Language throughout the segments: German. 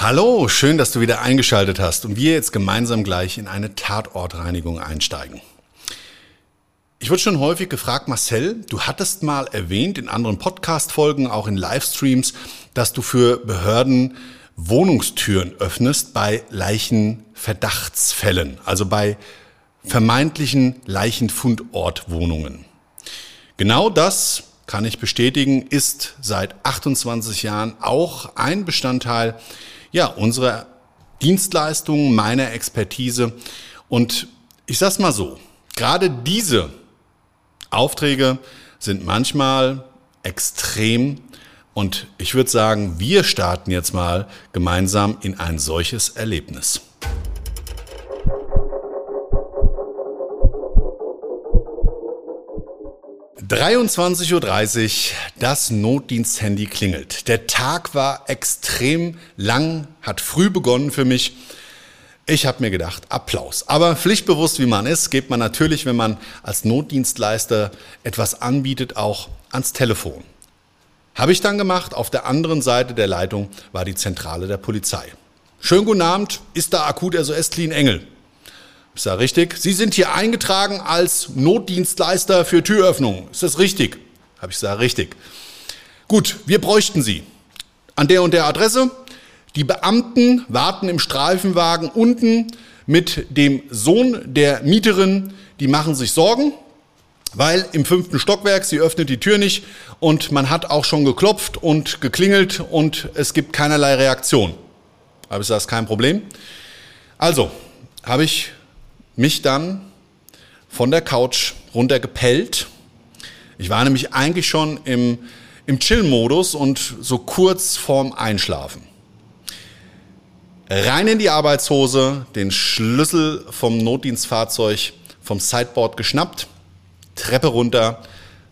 Hallo, schön, dass du wieder eingeschaltet hast und wir jetzt gemeinsam gleich in eine Tatortreinigung einsteigen. Ich wurde schon häufig gefragt, Marcel, du hattest mal erwähnt in anderen Podcast-Folgen, auch in Livestreams, dass du für Behörden Wohnungstüren öffnest bei Leichenverdachtsfällen, also bei vermeintlichen Leichenfundortwohnungen. Genau das kann ich bestätigen, ist seit 28 Jahren auch ein Bestandteil ja, unsere Dienstleistungen, meiner Expertise. Und ich sag's mal so, gerade diese Aufträge sind manchmal extrem und ich würde sagen, wir starten jetzt mal gemeinsam in ein solches Erlebnis. 23.30 Uhr, das Notdiensthandy klingelt. Der Tag war extrem lang, hat früh begonnen für mich. Ich habe mir gedacht, Applaus. Aber pflichtbewusst wie man ist, geht man natürlich, wenn man als Notdienstleister etwas anbietet, auch ans Telefon. Habe ich dann gemacht. Auf der anderen Seite der Leitung war die Zentrale der Polizei. Schönen guten Abend, ist da akut SOS Clean Engel? Ist das richtig? Sie sind hier eingetragen als Notdienstleister für Türöffnungen. Ist das richtig? Habe ich gesagt, richtig. Gut, wir bräuchten Sie. An der und der Adresse. Die Beamten warten im Streifenwagen unten mit dem Sohn der Mieterin. Die machen sich Sorgen, weil im fünften Stockwerk, sie öffnet die Tür nicht und man hat auch schon geklopft und geklingelt und es gibt keinerlei Reaktion. Aber ist das kein Problem? Also, habe ich mich dann von der Couch runtergepellt. Ich war nämlich eigentlich schon im, im Chill-Modus und so kurz vorm Einschlafen. Rein in die Arbeitshose, den Schlüssel vom Notdienstfahrzeug vom Sideboard geschnappt, Treppe runter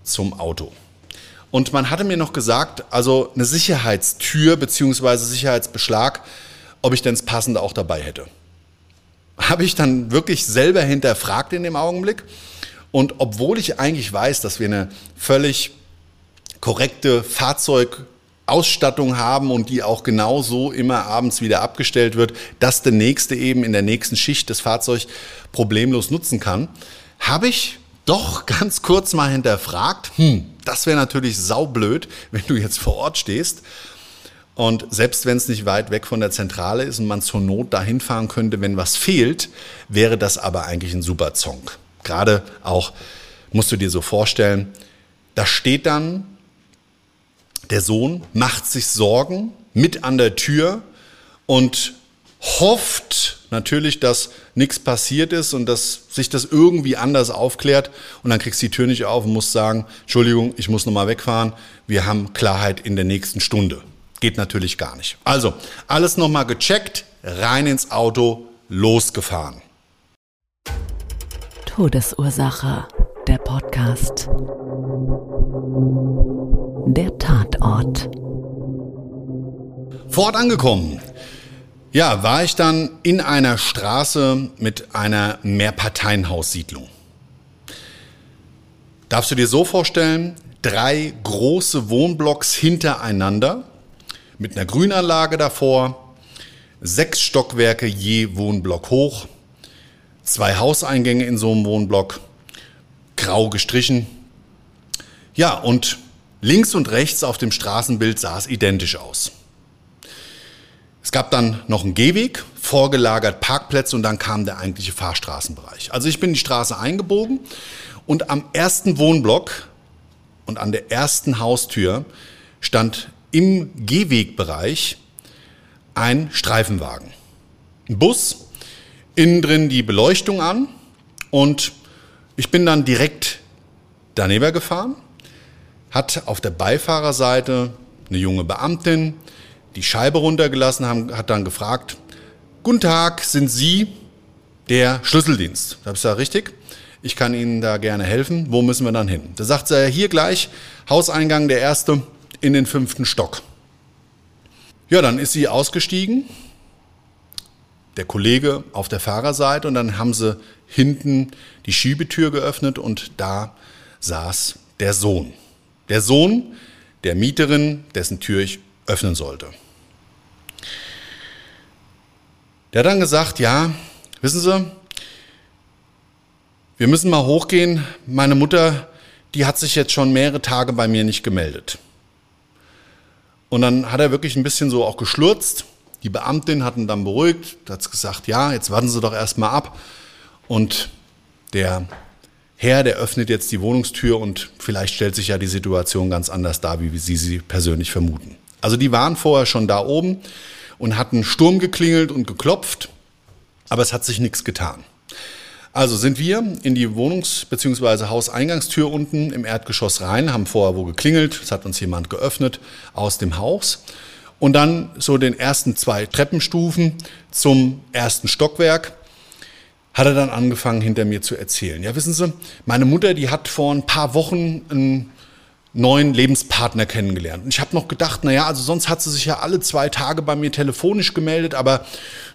zum Auto. Und man hatte mir noch gesagt, also eine Sicherheitstür bzw. Sicherheitsbeschlag, ob ich denn das Passende auch dabei hätte habe ich dann wirklich selber hinterfragt in dem Augenblick. Und obwohl ich eigentlich weiß, dass wir eine völlig korrekte Fahrzeugausstattung haben und die auch genauso immer abends wieder abgestellt wird, dass der nächste eben in der nächsten Schicht das Fahrzeug problemlos nutzen kann, habe ich doch ganz kurz mal hinterfragt, hm, das wäre natürlich saublöd, wenn du jetzt vor Ort stehst und selbst wenn es nicht weit weg von der Zentrale ist und man zur Not dahin fahren könnte, wenn was fehlt, wäre das aber eigentlich ein super Song. Gerade auch, musst du dir so vorstellen, da steht dann der Sohn, macht sich Sorgen mit an der Tür und hofft natürlich, dass nichts passiert ist und dass sich das irgendwie anders aufklärt. Und dann kriegst du die Tür nicht auf und musst sagen, Entschuldigung, ich muss nochmal wegfahren. Wir haben Klarheit in der nächsten Stunde. Geht natürlich gar nicht. Also, alles nochmal gecheckt, rein ins Auto, losgefahren. Todesursache, der Podcast. Der Tatort. Vor Ort angekommen. Ja, war ich dann in einer Straße mit einer Mehrparteienhaussiedlung. Darfst du dir so vorstellen, drei große Wohnblocks hintereinander mit einer Grünanlage davor. sechs Stockwerke je Wohnblock hoch, zwei Hauseingänge in so einem Wohnblock, grau gestrichen. Ja, und links und rechts auf dem Straßenbild sah es identisch aus. Es gab dann noch einen Gehweg, vorgelagert Parkplätze und dann kam der eigentliche Fahrstraßenbereich. Also ich bin die Straße eingebogen und am ersten Wohnblock und an der ersten Haustür stand im Gehwegbereich ein Streifenwagen. Ein Bus, innen drin die Beleuchtung an und ich bin dann direkt daneben gefahren, hat auf der Beifahrerseite eine junge Beamtin die Scheibe runtergelassen, haben, hat dann gefragt, Guten Tag, sind Sie der Schlüsseldienst? Da habe ich gesagt, richtig, ich kann Ihnen da gerne helfen. Wo müssen wir dann hin? Da sagt sie, hier gleich, Hauseingang der erste in den fünften Stock. Ja, dann ist sie ausgestiegen, der Kollege auf der Fahrerseite und dann haben sie hinten die Schiebetür geöffnet und da saß der Sohn. Der Sohn der Mieterin, dessen Tür ich öffnen sollte. Der hat dann gesagt, ja, wissen Sie, wir müssen mal hochgehen. Meine Mutter, die hat sich jetzt schon mehrere Tage bei mir nicht gemeldet. Und dann hat er wirklich ein bisschen so auch geschlurzt. Die Beamtin hat ihn dann beruhigt, hat gesagt, ja, jetzt warten Sie doch erstmal ab. Und der Herr, der öffnet jetzt die Wohnungstür und vielleicht stellt sich ja die Situation ganz anders dar, wie Sie sie persönlich vermuten. Also die waren vorher schon da oben und hatten Sturm geklingelt und geklopft, aber es hat sich nichts getan. Also sind wir in die Wohnungs- bzw. Hauseingangstür unten im Erdgeschoss rein, haben vorher wo geklingelt, es hat uns jemand geöffnet aus dem Haus. Und dann so den ersten zwei Treppenstufen zum ersten Stockwerk hat er dann angefangen hinter mir zu erzählen. Ja, wissen Sie, meine Mutter, die hat vor ein paar Wochen einen neuen Lebenspartner kennengelernt. Und ich habe noch gedacht, naja, also sonst hat sie sich ja alle zwei Tage bei mir telefonisch gemeldet, aber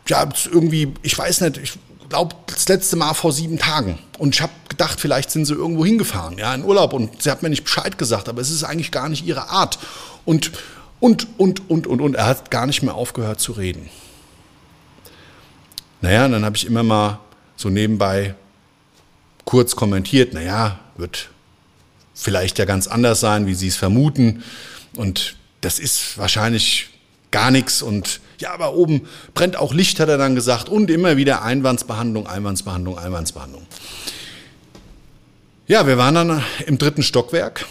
ja, irgendwie, ich weiß nicht, ich glaube, das letzte Mal vor sieben Tagen. Und ich habe gedacht, vielleicht sind sie irgendwo hingefahren, ja, in Urlaub. Und sie hat mir nicht Bescheid gesagt, aber es ist eigentlich gar nicht ihre Art. Und, und, und, und, und, und. Er hat gar nicht mehr aufgehört zu reden. Naja, dann habe ich immer mal so nebenbei kurz kommentiert, naja, wird vielleicht ja ganz anders sein, wie Sie es vermuten. Und das ist wahrscheinlich gar nichts. Und ja, aber oben brennt auch Licht, hat er dann gesagt. Und immer wieder Einwandsbehandlung, Einwandsbehandlung, Einwandsbehandlung. Ja, wir waren dann im dritten Stockwerk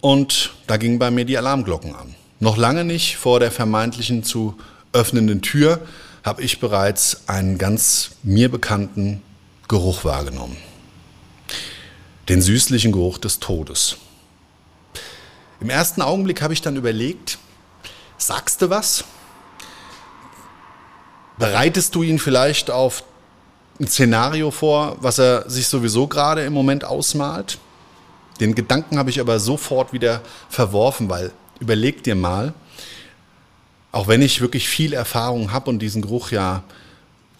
und da gingen bei mir die Alarmglocken an. Noch lange nicht vor der vermeintlichen zu öffnenden Tür habe ich bereits einen ganz mir bekannten Geruch wahrgenommen den süßlichen Geruch des Todes. Im ersten Augenblick habe ich dann überlegt, sagst du was? Bereitest du ihn vielleicht auf ein Szenario vor, was er sich sowieso gerade im Moment ausmalt? Den Gedanken habe ich aber sofort wieder verworfen, weil überleg dir mal, auch wenn ich wirklich viel Erfahrung habe und diesen Geruch ja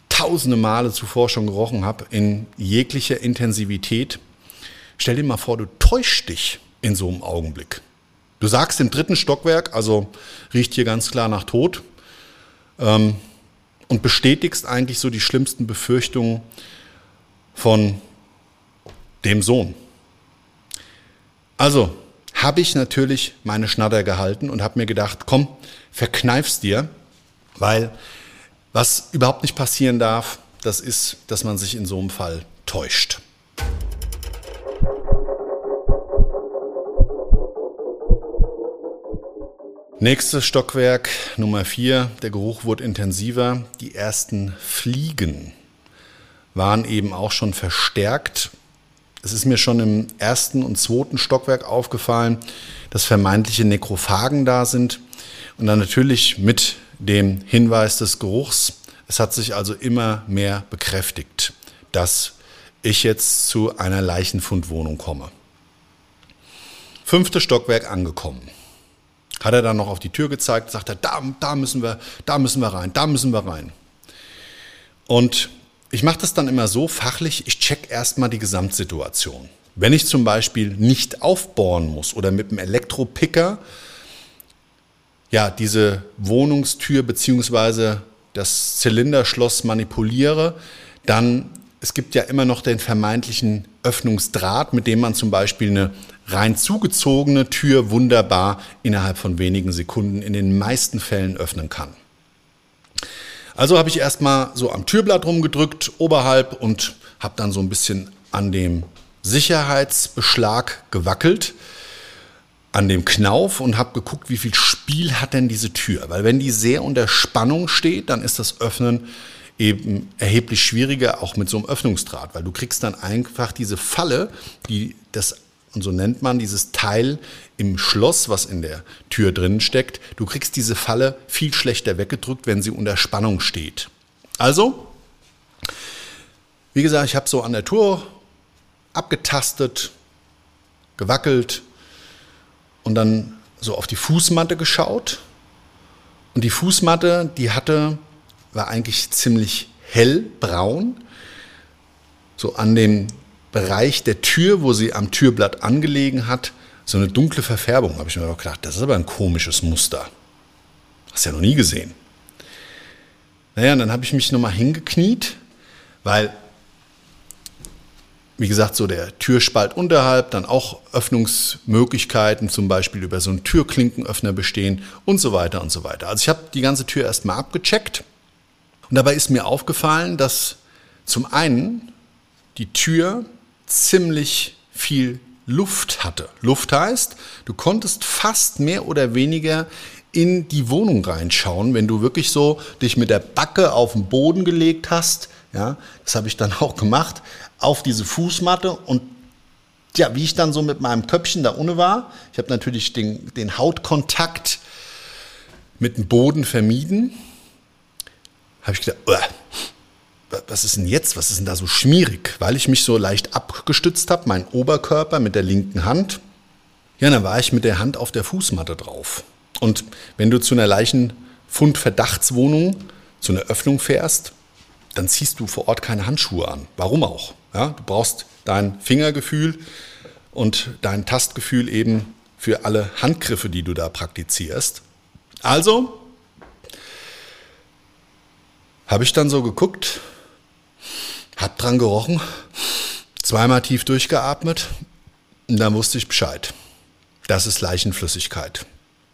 tausende Male zuvor schon gerochen habe, in jeglicher Intensivität, Stell dir mal vor, du täuschst dich in so einem Augenblick. Du sagst im dritten Stockwerk, also riecht hier ganz klar nach Tod, ähm, und bestätigst eigentlich so die schlimmsten Befürchtungen von dem Sohn. Also habe ich natürlich meine Schnatter gehalten und habe mir gedacht, komm, verkneif's dir, weil was überhaupt nicht passieren darf, das ist, dass man sich in so einem Fall täuscht. Nächstes Stockwerk, Nummer 4. Der Geruch wurde intensiver. Die ersten Fliegen waren eben auch schon verstärkt. Es ist mir schon im ersten und zweiten Stockwerk aufgefallen, dass vermeintliche Nekrophagen da sind. Und dann natürlich mit dem Hinweis des Geruchs. Es hat sich also immer mehr bekräftigt, dass ich jetzt zu einer Leichenfundwohnung komme. Fünftes Stockwerk angekommen. Hat er dann noch auf die Tür gezeigt, sagt er, da, da müssen wir, da müssen wir rein, da müssen wir rein. Und ich mache das dann immer so fachlich, ich check erstmal die Gesamtsituation. Wenn ich zum Beispiel nicht aufbohren muss oder mit dem Elektropicker ja, diese Wohnungstür beziehungsweise das Zylinderschloss manipuliere, dann es gibt ja immer noch den vermeintlichen Öffnungsdraht, mit dem man zum Beispiel eine rein zugezogene Tür wunderbar innerhalb von wenigen Sekunden in den meisten Fällen öffnen kann. Also habe ich erstmal so am Türblatt rumgedrückt, oberhalb und habe dann so ein bisschen an dem Sicherheitsbeschlag gewackelt, an dem Knauf und habe geguckt, wie viel Spiel hat denn diese Tür. Weil wenn die sehr unter Spannung steht, dann ist das Öffnen eben erheblich schwieriger, auch mit so einem Öffnungsdraht, weil du kriegst dann einfach diese Falle, die das, und so nennt man dieses Teil im Schloss, was in der Tür drin steckt, du kriegst diese Falle viel schlechter weggedrückt, wenn sie unter Spannung steht. Also, wie gesagt, ich habe so an der Tour abgetastet, gewackelt und dann so auf die Fußmatte geschaut. Und die Fußmatte, die hatte war eigentlich ziemlich hellbraun. So an dem Bereich der Tür, wo sie am Türblatt angelegen hat, so eine dunkle Verfärbung. Habe ich mir auch gedacht, das ist aber ein komisches Muster. Hast du ja noch nie gesehen. Naja, und dann habe ich mich nochmal hingekniet, weil, wie gesagt, so der Türspalt unterhalb, dann auch Öffnungsmöglichkeiten, zum Beispiel über so einen Türklinkenöffner bestehen und so weiter und so weiter. Also ich habe die ganze Tür erstmal abgecheckt und dabei ist mir aufgefallen, dass zum einen die Tür ziemlich viel Luft hatte. Luft heißt, du konntest fast mehr oder weniger in die Wohnung reinschauen, wenn du wirklich so dich mit der Backe auf den Boden gelegt hast. Ja, das habe ich dann auch gemacht, auf diese Fußmatte und ja, wie ich dann so mit meinem Köpfchen da unten war, ich habe natürlich den, den Hautkontakt mit dem Boden vermieden habe ich gedacht, was ist denn jetzt? Was ist denn da so schmierig? Weil ich mich so leicht abgestützt habe, mein Oberkörper mit der linken Hand. Ja, dann war ich mit der Hand auf der Fußmatte drauf. Und wenn du zu einer Leichenfundverdachtswohnung, zu einer Öffnung fährst, dann ziehst du vor Ort keine Handschuhe an. Warum auch? Ja, du brauchst dein Fingergefühl und dein Tastgefühl eben für alle Handgriffe, die du da praktizierst. Also habe ich dann so geguckt, hab dran gerochen, zweimal tief durchgeatmet und dann wusste ich Bescheid. Das ist Leichenflüssigkeit.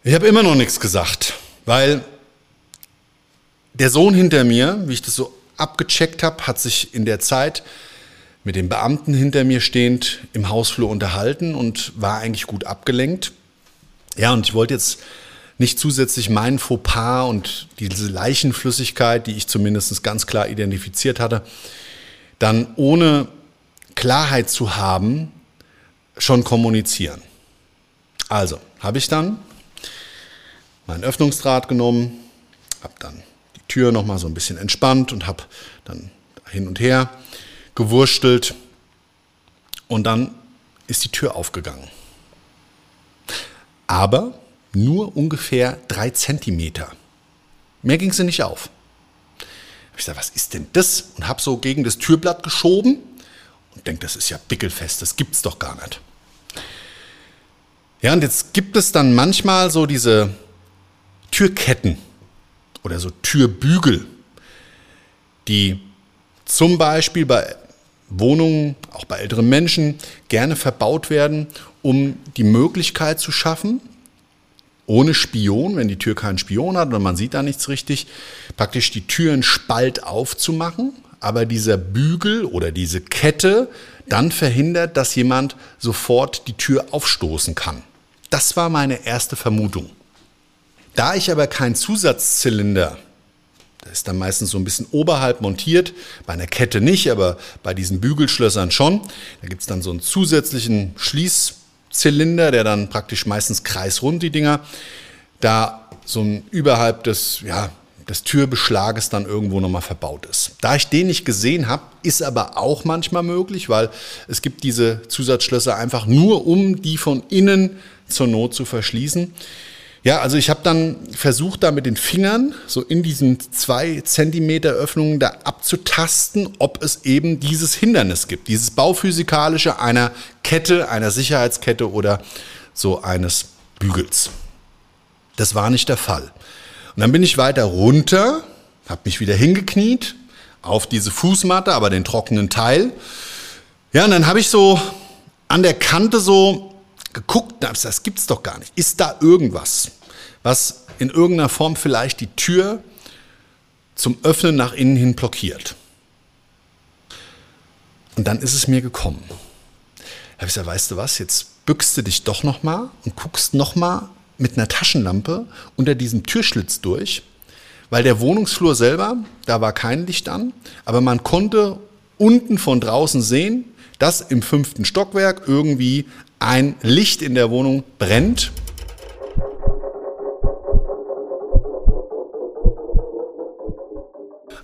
Ich habe immer noch nichts gesagt, weil der Sohn hinter mir, wie ich das so abgecheckt habe, hat sich in der Zeit mit dem Beamten hinter mir stehend im Hausflur unterhalten und war eigentlich gut abgelenkt. Ja, und ich wollte jetzt nicht zusätzlich mein Fauxpas und diese Leichenflüssigkeit, die ich zumindest ganz klar identifiziert hatte, dann ohne Klarheit zu haben, schon kommunizieren. Also habe ich dann meinen Öffnungsdraht genommen, habe dann die Tür nochmal so ein bisschen entspannt und habe dann hin und her gewurstelt und dann ist die Tür aufgegangen. Aber nur ungefähr drei Zentimeter. Mehr ging sie nicht auf. Ich sage, was ist denn das? Und habe so gegen das Türblatt geschoben und denke, das ist ja bickelfest, das gibt's doch gar nicht. Ja, und jetzt gibt es dann manchmal so diese Türketten oder so Türbügel, die zum Beispiel bei Wohnungen, auch bei älteren Menschen, gerne verbaut werden, um die Möglichkeit zu schaffen, ohne Spion, wenn die Tür keinen Spion hat und man sieht da nichts richtig, praktisch die Türen Spalt aufzumachen, aber dieser Bügel oder diese Kette dann verhindert, dass jemand sofort die Tür aufstoßen kann. Das war meine erste Vermutung. Da ich aber keinen Zusatzzylinder, der ist dann meistens so ein bisschen oberhalb montiert, bei einer Kette nicht, aber bei diesen Bügelschlössern schon, da gibt es dann so einen zusätzlichen Schließ Zylinder, der dann praktisch meistens kreisrund die Dinger, da so ein überhalb des, ja, des Türbeschlages dann irgendwo nochmal verbaut ist. Da ich den nicht gesehen habe, ist aber auch manchmal möglich, weil es gibt diese Zusatzschlösser einfach nur, um die von innen zur Not zu verschließen. Ja, also ich habe dann versucht, da mit den Fingern so in diesen zwei Zentimeter Öffnungen da abzutasten, ob es eben dieses Hindernis gibt, dieses bauphysikalische einer Kette, einer Sicherheitskette oder so eines Bügels. Das war nicht der Fall. Und dann bin ich weiter runter, habe mich wieder hingekniet auf diese Fußmatte, aber den trockenen Teil. Ja, und dann habe ich so an der Kante so geguckt, das gibt's doch gar nicht. Ist da irgendwas, was in irgendeiner Form vielleicht die Tür zum Öffnen nach innen hin blockiert? Und dann ist es mir gekommen. Da habe ich gesagt, weißt du was, jetzt bückst du dich doch nochmal und guckst nochmal mit einer Taschenlampe unter diesem Türschlitz durch, weil der Wohnungsflur selber, da war kein Licht an, aber man konnte unten von draußen sehen, dass im fünften Stockwerk irgendwie ein Licht in der Wohnung brennt.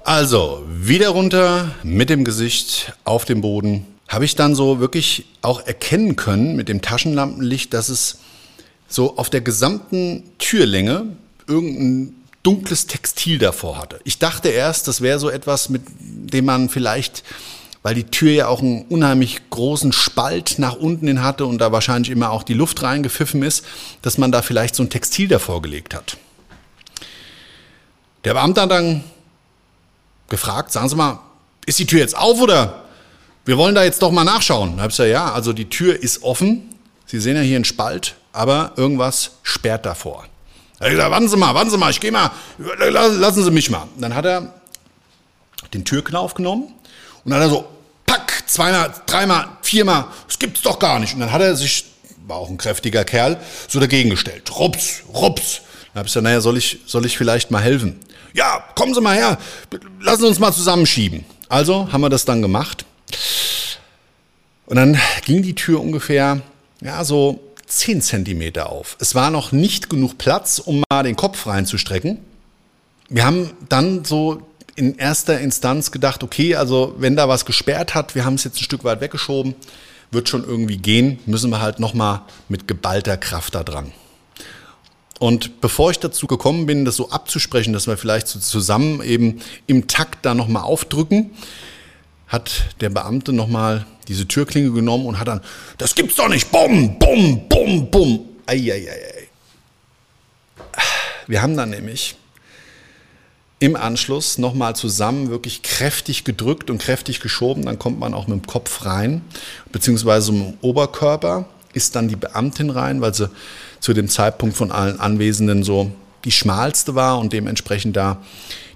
Also, wieder runter mit dem Gesicht auf dem Boden. Habe ich dann so wirklich auch erkennen können mit dem Taschenlampenlicht, dass es so auf der gesamten Türlänge irgendein dunkles Textil davor hatte. Ich dachte erst, das wäre so etwas, mit dem man vielleicht, weil die Tür ja auch einen unheimlich großen Spalt nach unten hin hatte und da wahrscheinlich immer auch die Luft reingepfiffen ist, dass man da vielleicht so ein Textil davor gelegt hat. Der Beamte hat dann gefragt, sagen Sie mal, ist die Tür jetzt auf oder wir wollen da jetzt doch mal nachschauen? Da habe ich gesagt, ja, also die Tür ist offen. Sie sehen ja hier einen Spalt, aber irgendwas sperrt davor. Da habe ich gesagt, warten Sie mal, warten Sie mal, ich gehe mal, lassen Sie mich mal. Dann hat er den Türknauf genommen und dann hat er so, pack, zweimal, dreimal, viermal, das gibt's doch gar nicht. Und dann hat er sich, war auch ein kräftiger Kerl, so dagegen gestellt. Rups, rups. Dann habe ich gesagt, naja, soll ich, soll ich vielleicht mal helfen? Ja, kommen Sie mal her, lassen Sie uns mal zusammenschieben. Also haben wir das dann gemacht. Und dann ging die Tür ungefähr, ja, so 10 Zentimeter auf. Es war noch nicht genug Platz, um mal den Kopf reinzustrecken. Wir haben dann so in erster Instanz gedacht, okay, also wenn da was gesperrt hat, wir haben es jetzt ein Stück weit weggeschoben, wird schon irgendwie gehen, müssen wir halt nochmal mit geballter Kraft da dran. Und bevor ich dazu gekommen bin, das so abzusprechen, dass wir vielleicht so zusammen eben im Takt da nochmal aufdrücken, hat der Beamte nochmal diese Türklinge genommen und hat dann, das gibt's doch nicht, bumm, bumm, bumm, bumm. Eieiei. Wir haben dann nämlich im Anschluss nochmal zusammen wirklich kräftig gedrückt und kräftig geschoben. Dann kommt man auch mit dem Kopf rein, beziehungsweise mit dem Oberkörper ist dann die Beamtin rein, weil sie zu dem Zeitpunkt von allen Anwesenden so die schmalste war und dementsprechend da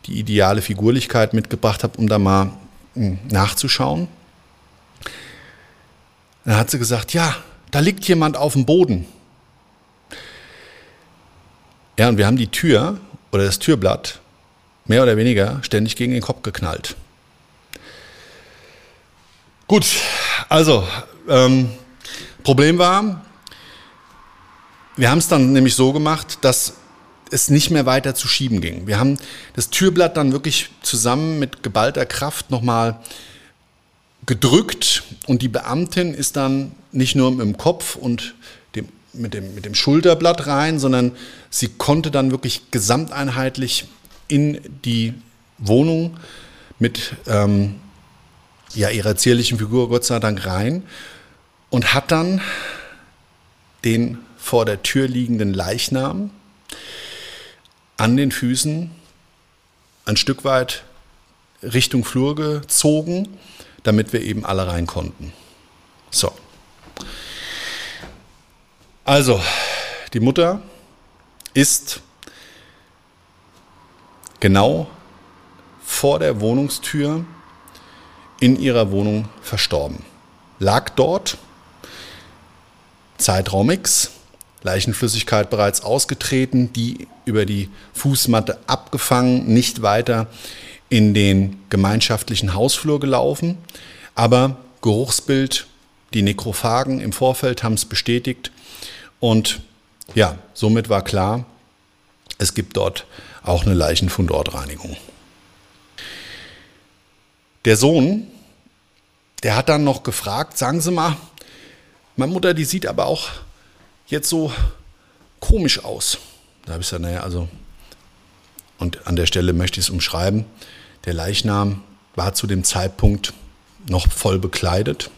die ideale Figurlichkeit mitgebracht habe, um da mal nachzuschauen. Dann hat sie gesagt, ja, da liegt jemand auf dem Boden. Ja, und wir haben die Tür oder das Türblatt mehr oder weniger ständig gegen den Kopf geknallt. Gut, also ähm, Problem war, wir haben es dann nämlich so gemacht, dass es nicht mehr weiter zu schieben ging. Wir haben das Türblatt dann wirklich zusammen mit geballter Kraft nochmal gedrückt und die Beamtin ist dann nicht nur dem Kopf und dem, mit, dem, mit dem Schulterblatt rein, sondern sie konnte dann wirklich gesamteinheitlich in die Wohnung mit ähm, ja, ihrer zierlichen Figur Gott sei Dank rein und hat dann den vor der Tür liegenden Leichnam an den Füßen ein Stück weit Richtung Flur gezogen, damit wir eben alle rein konnten. So. Also, die Mutter ist genau vor der Wohnungstür in ihrer Wohnung verstorben. Lag dort, Zeitraum X, Leichenflüssigkeit bereits ausgetreten, die über die Fußmatte abgefangen, nicht weiter in den gemeinschaftlichen Hausflur gelaufen. Aber Geruchsbild, die Nekrophagen im Vorfeld haben es bestätigt. Und ja, somit war klar, es gibt dort auch eine Leichenfundortreinigung. Der Sohn, der hat dann noch gefragt, sagen Sie mal, meine Mutter, die sieht aber auch jetzt so komisch aus. Da habe ich gesagt, naja, also, und an der Stelle möchte ich es umschreiben, der Leichnam war zu dem Zeitpunkt noch voll bekleidet.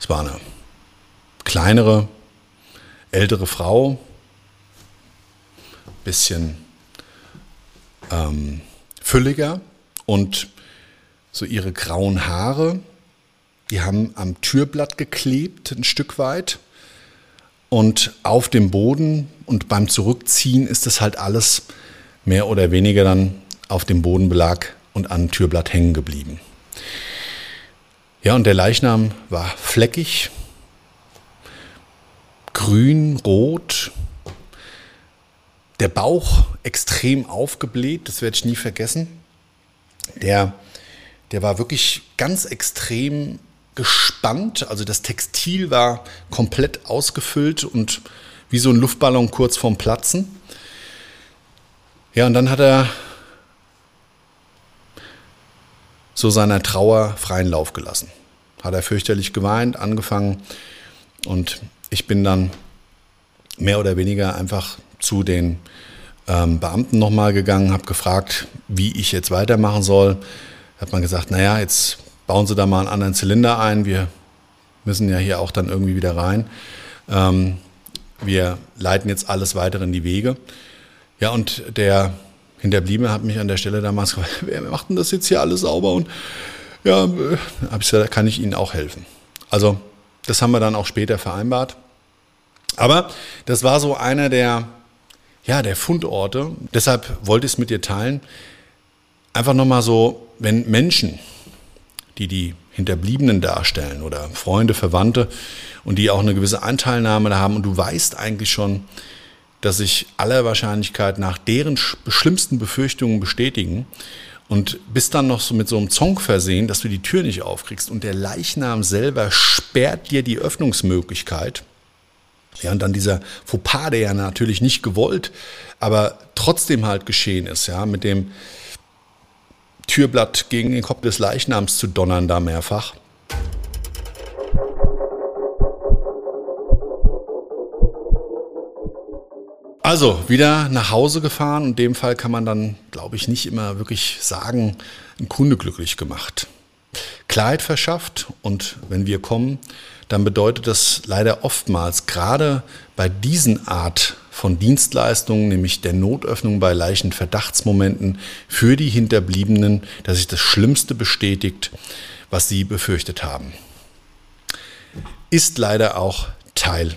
Es war eine kleinere, ältere Frau, bisschen ähm, fülliger und so ihre grauen Haare, die haben am Türblatt geklebt, ein Stück weit. Und auf dem Boden und beim Zurückziehen ist das halt alles mehr oder weniger dann auf dem Bodenbelag und am Türblatt hängen geblieben. Ja, und der Leichnam war fleckig, grün, rot, der Bauch extrem aufgebläht, das werde ich nie vergessen. Der, der war wirklich ganz extrem gespannt, also das Textil war komplett ausgefüllt und wie so ein Luftballon kurz vorm Platzen. Ja, und dann hat er so seiner Trauer freien Lauf gelassen. Hat er fürchterlich geweint, angefangen und ich bin dann mehr oder weniger einfach zu den ähm, Beamten nochmal gegangen, habe gefragt, wie ich jetzt weitermachen soll. Hat man gesagt, naja, jetzt bauen Sie da mal einen anderen Zylinder ein. Wir müssen ja hier auch dann irgendwie wieder rein. Ähm, wir leiten jetzt alles weiter in die Wege. Ja, und der Hinterbliebene hat mich an der Stelle damals gefragt, wer macht denn das jetzt hier alles sauber? Und ja, äh, habe ich gesagt, kann ich Ihnen auch helfen. Also, das haben wir dann auch später vereinbart. Aber das war so einer der, ja, der Fundorte. Deshalb wollte ich es mit dir teilen. Einfach nochmal so, wenn Menschen, die die Hinterbliebenen darstellen oder Freunde, Verwandte und die auch eine gewisse Anteilnahme da haben und du weißt eigentlich schon, dass sich aller Wahrscheinlichkeit nach deren schlimmsten Befürchtungen bestätigen und bist dann noch so mit so einem Zong versehen, dass du die Tür nicht aufkriegst und der Leichnam selber sperrt dir die Öffnungsmöglichkeit, ja, und dann dieser Fauxpas, der ja natürlich nicht gewollt, aber trotzdem halt geschehen ist, ja, mit dem Türblatt gegen den Kopf des Leichnams zu donnern da mehrfach. Also, wieder nach Hause gefahren. In dem Fall kann man dann, glaube ich, nicht immer wirklich sagen, einen Kunde glücklich gemacht. Klarheit verschafft und wenn wir kommen, dann bedeutet das leider oftmals, gerade bei diesen Art von Dienstleistungen, nämlich der Notöffnung bei leichten Verdachtsmomenten für die Hinterbliebenen, dass sich das Schlimmste bestätigt, was sie befürchtet haben. Ist leider auch Teil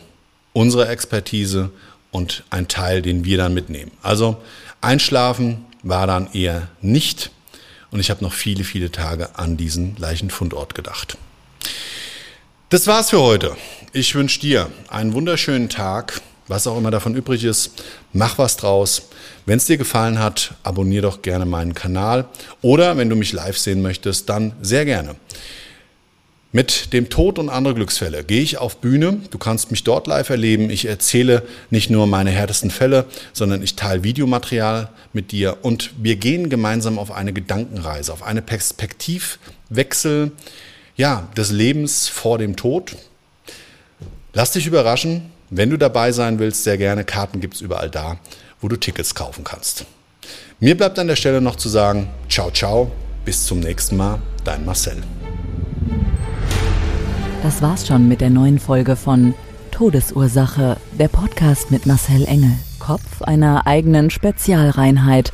unserer Expertise und ein Teil, den wir dann mitnehmen. Also einschlafen war dann eher nicht und ich habe noch viele, viele Tage an diesen Leichenfundort gedacht. Das war's für heute. Ich wünsche dir einen wunderschönen Tag, was auch immer davon übrig ist. Mach was draus. Wenn es dir gefallen hat, abonniere doch gerne meinen Kanal. Oder wenn du mich live sehen möchtest, dann sehr gerne. Mit dem Tod und andere Glücksfälle gehe ich auf Bühne. Du kannst mich dort live erleben. Ich erzähle nicht nur meine härtesten Fälle, sondern ich teile Videomaterial mit dir und wir gehen gemeinsam auf eine Gedankenreise, auf eine Perspektivwechsel ja, des Lebens vor dem Tod. Lass dich überraschen. Wenn du dabei sein willst, sehr gerne. Karten gibt es überall da, wo du Tickets kaufen kannst. Mir bleibt an der Stelle noch zu sagen, ciao, ciao, bis zum nächsten Mal, dein Marcel. Das war's schon mit der neuen Folge von Todesursache, der Podcast mit Marcel Engel, Kopf einer eigenen Spezialreinheit